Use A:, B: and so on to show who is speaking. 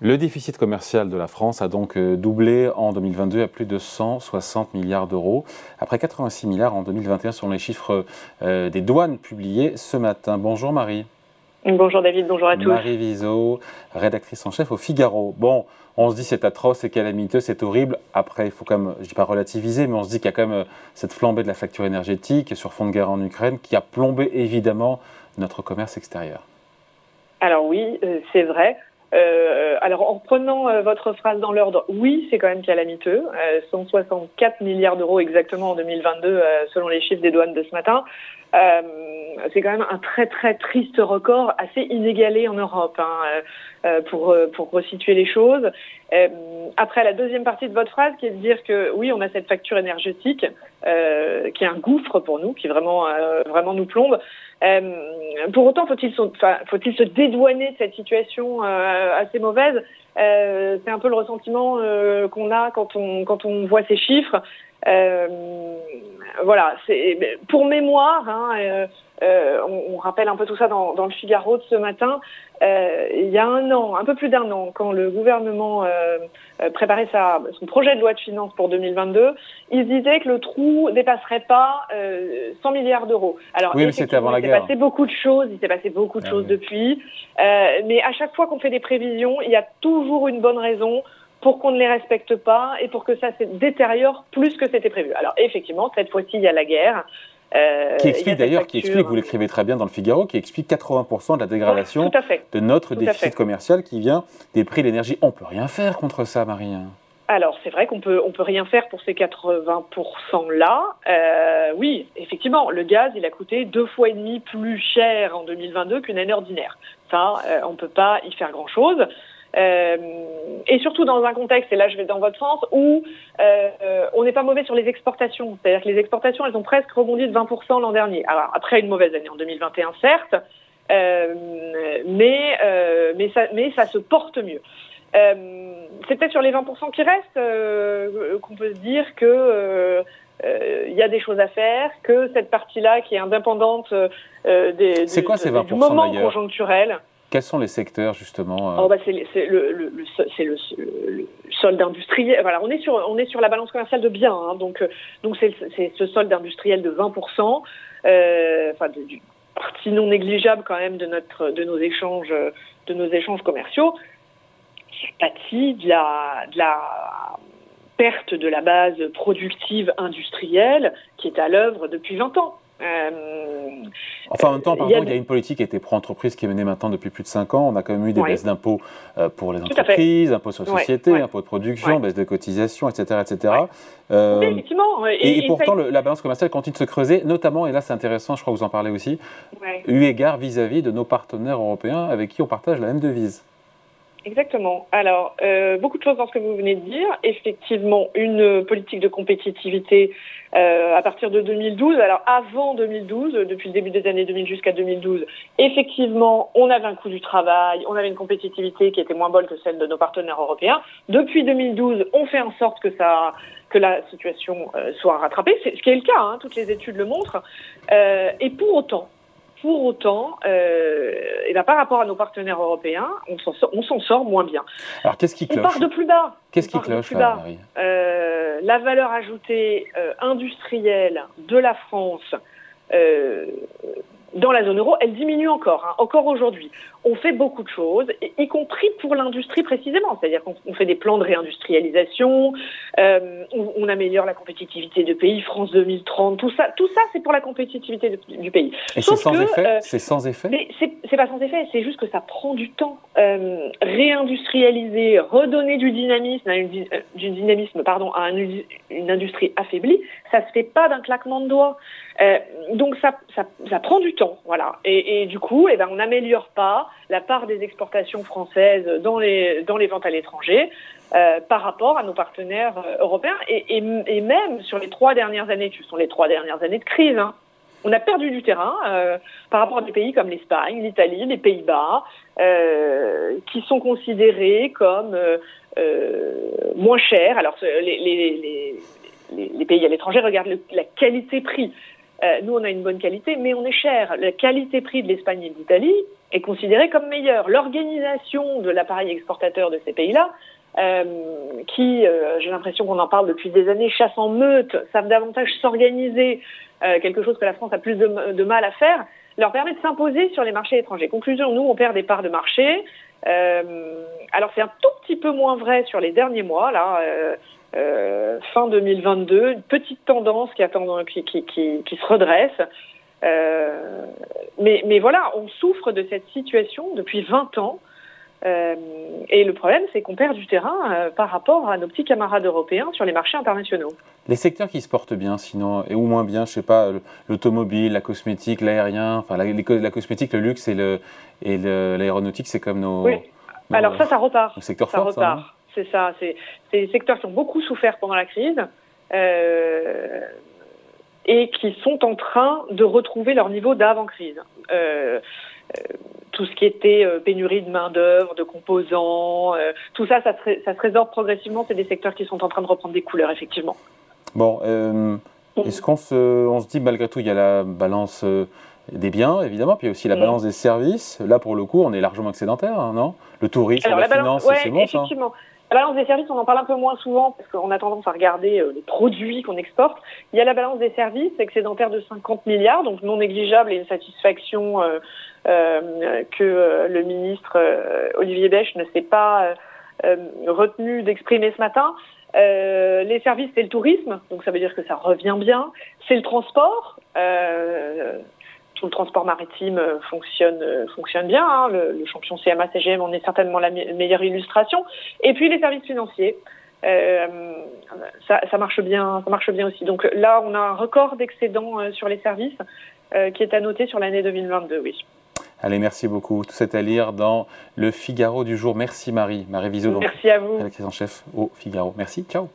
A: Le déficit commercial de la France a donc euh, doublé en 2022 à plus de 160 milliards d'euros, après 86 milliards en 2021 selon les chiffres euh, des douanes publiés ce matin. Bonjour Marie.
B: Bonjour David, bonjour à tous.
A: Marie Viseau, rédactrice en chef au Figaro. Bon, on se dit c'est atroce, c'est calamiteux, c'est horrible. Après, il faut quand même, je dis pas relativiser, mais on se dit qu'il y a quand même euh, cette flambée de la facture énergétique sur fond de guerre en Ukraine qui a plombé évidemment notre commerce extérieur.
B: Alors oui, c'est vrai. Euh, alors, en reprenant euh, votre phrase dans l'ordre, oui, c'est quand même calamiteux. 164 euh, milliards d'euros exactement en 2022, selon les chiffres des douanes de ce matin. c'est quand même un très très triste record, assez inégalé en Europe, hein, pour pour resituer les choses. Après la deuxième partie de votre phrase, qui est de dire que oui, on a cette facture énergétique qui est un gouffre pour nous, qui vraiment vraiment nous plombe. Euh, pour autant, faut-il faut-il se dédouaner de cette situation euh, assez mauvaise? Euh, C'est un peu le ressentiment qu'on a quand on quand on voit ces chiffres. Voilà, c'est pour mémoire. Hein, euh, on, on, rappelle un peu tout ça dans, dans le Figaro de ce matin. Euh, il y a un an, un peu plus d'un an, quand le gouvernement euh, euh préparait sa, son projet de loi de finances pour 2022, il disait que le trou dépasserait pas 100 euh, milliards d'euros.
A: Alors, oui, mais c'était avant la guerre.
B: Il s'est passé beaucoup de choses. Il s'est passé beaucoup de ah choses depuis. mais à chaque fois qu'on fait des prévisions, il y a toujours une bonne raison pour qu'on ne les respecte pas et pour que ça se détériore plus que c'était prévu. Alors effectivement, cette fois-ci, il y a la guerre.
A: Euh, qui explique d'ailleurs, qui explique, vous l'écrivez très bien dans le Figaro, qui explique 80% de la dégradation de notre déficit commercial qui vient des prix de l'énergie. On peut rien faire contre ça, Marie.
B: Alors c'est vrai qu'on peut on peut rien faire pour ces 80% là. Euh, oui, effectivement, le gaz il a coûté deux fois et demi plus cher en 2022 qu'une année ordinaire. Ça, euh, on peut pas y faire grand chose. Euh, et surtout dans un contexte, et là je vais dans votre sens, où euh, on n'est pas mauvais sur les exportations. C'est-à-dire que les exportations, elles ont presque rebondi de 20% l'an dernier. Alors après une mauvaise année en 2021, certes, euh, mais, euh, mais, ça, mais ça se porte mieux. C'est peut-être sur les 20% qui restent qu'on peut se dire que il y a des choses à faire, que cette partie-là qui est indépendante des,
A: du, quoi ces 20%
B: du moment conjoncturel.
A: Quels sont les secteurs justement
B: C'est le, solde industriel. Voilà, on est sur la balance commerciale de biens, hein, donc euh, c'est ce solde industriel de 20 euh, enfin partie non négligeable quand même de nos échanges commerciaux. C'est partie de de la perte de la base productive industrielle qui est à l'œuvre depuis 20 ans. Euh,
A: enfin, en même temps, il y, a... une politique qui a été pro-entreprise qui est menée maintenant depuis plus de 5 ans. On a quand même eu des baisses d'impôts euh, pour les entreprises, impôts sur les sociétés, impôts de production, baisse de cotisations, etc. etc.
B: Euh, effectivement.
A: Et, pourtant, la balance commerciale continue de se creuser, notamment, et là c'est intéressant, je crois que vous en parlez aussi, eu égard vis-à-vis de nos partenaires européens avec qui on partage la même devise.
B: Exactement. Alors, euh, beaucoup de choses dans ce que vous venez de dire. Effectivement, une politique de compétitivité euh, à partir de 2012. Alors, avant 2012, depuis le début des années 2000 jusqu'à 2012, effectivement, on avait un coût du travail, on avait une compétitivité qui était moins bonne que celle de nos partenaires européens. Depuis 2012, on fait en sorte que ça que la situation euh, soit rattrapée, ce qui est le cas, hein, toutes les études le montrent. Et pour autant, pour autant, euh, et ben, par rapport à nos partenaires européens, on s'en sort, moins bien.
A: Alors qu'est-ce qui cloche
B: On part de plus bas.
A: Qu'est-ce qui cloche, Marie
B: euh, La valeur ajoutée euh, industrielle de la France dans la zone euro, elle diminue encore, hein, encore aujourd'hui. On fait beaucoup de choses, y compris pour l'industrie précisément, c'est-à-dire qu'on fait des plans de réindustrialisation, euh, on, on, améliore la compétitivité du pays, France 2030, tout ça, tout ça, c'est pour la compétitivité du pays.
A: Et c'est sans, effet euh, C'est sans effet
B: C'est pas sans effet, c'est juste que ça prend du temps. Euh, réindustrialiser, redonner du dynamisme, à une, euh, du dynamisme, pardon, à une industrie affaiblie, ça se fait pas d'un claquement de doigts. Euh, donc ça, prend du temps, voilà. Et, du coup, eh ben, on n'améliore pas la part des exportations françaises dans les, ventes à l'étranger euh, par rapport à nos partenaires euh, européens et, même sur les trois dernières années, qui sont les trois dernières années de crise. Hein, on a perdu du terrain par rapport à des pays comme l'Espagne, l'Italie, les Pays-Bas, qui sont considérés comme moins chers. Alors les, pays à l'étranger regardent la qualité-prix. Nous, on a une bonne qualité, mais on est cher. La qualité-prix de l'Espagne et de l'Italie est considérée comme meilleure. L'organisation de l'appareil exportateur de ces pays-là, qui, j'ai l'impression qu'on en parle depuis des années, chasse en meute, savent davantage s'organiser, quelque chose que la France a plus de mal à faire, leur permet de s'imposer sur les marchés étrangers. Conclusion, nous, on perd des parts de marché. Euh, alors c'est un tout petit peu moins vrai sur les derniers mois, là, euh, fin 2022, une petite tendance qui, attend, qui, qui, qui, qui se redresse. Euh, mais, mais voilà, on souffre de cette situation depuis 20 ans. Euh, et le problème, c'est qu'on perd du terrain euh, par rapport à nos petits camarades européens sur les marchés internationaux.
A: Les secteurs qui se portent bien, sinon, et ou moins bien, je sais pas, l'automobile, la cosmétique, l'aérien, enfin la, la, cosmétique, le luxe et le et l'aéronautique, c'est comme nos.
B: Oui. Alors ça, ça repart.
A: secteur
B: ça repart. C'est ça. C'est des secteurs qui ont beaucoup souffert pendant la crise. Euh, et qui sont en train de retrouver leur niveau d'avant-crise. Euh, euh, tout ce qui était pénurie de main-d'œuvre, de composants, tout ça, ça se, ça se résorbe progressivement. C'est des secteurs qui sont en train de reprendre des couleurs, effectivement.
A: Bon, est-ce qu'on se, on se dit malgré tout, il y a la balance des biens, évidemment, puis aussi la mm. balance des services. Là, pour le coup, on est largement excédentaire, hein, non? Le tourisme, la, finance, c'est bon,
B: effectivement. La balance des services, on en parle un peu moins souvent parce qu'on a tendance à regarder les produits qu'on exporte. Il y a la balance des services excédentaire de 50 milliards, donc non négligeable et une satisfaction euh, que euh, le ministre euh, Olivier Bèche ne s'est pas retenu d'exprimer ce matin. Euh, les services, c'est le tourisme, donc ça veut dire que ça revient bien. C'est le transport. Euh, tout le transport maritime fonctionne fonctionne bien. Hein. Le, le, champion CMA CGM en est certainement la meilleure illustration. Et puis les services financiers. Euh, ça, ça, marche bien, ça marche bien aussi. Donc là, on a un record d'excédent sur les services qui est à noter sur l'année 2022, oui.
A: Allez, merci beaucoup. Tout c'est à lire dans le Figaro du jour. Merci Marie. Marie Viseau,
B: Merci à vous.
A: Rédactrice en chef au Figaro. Merci. Ciao.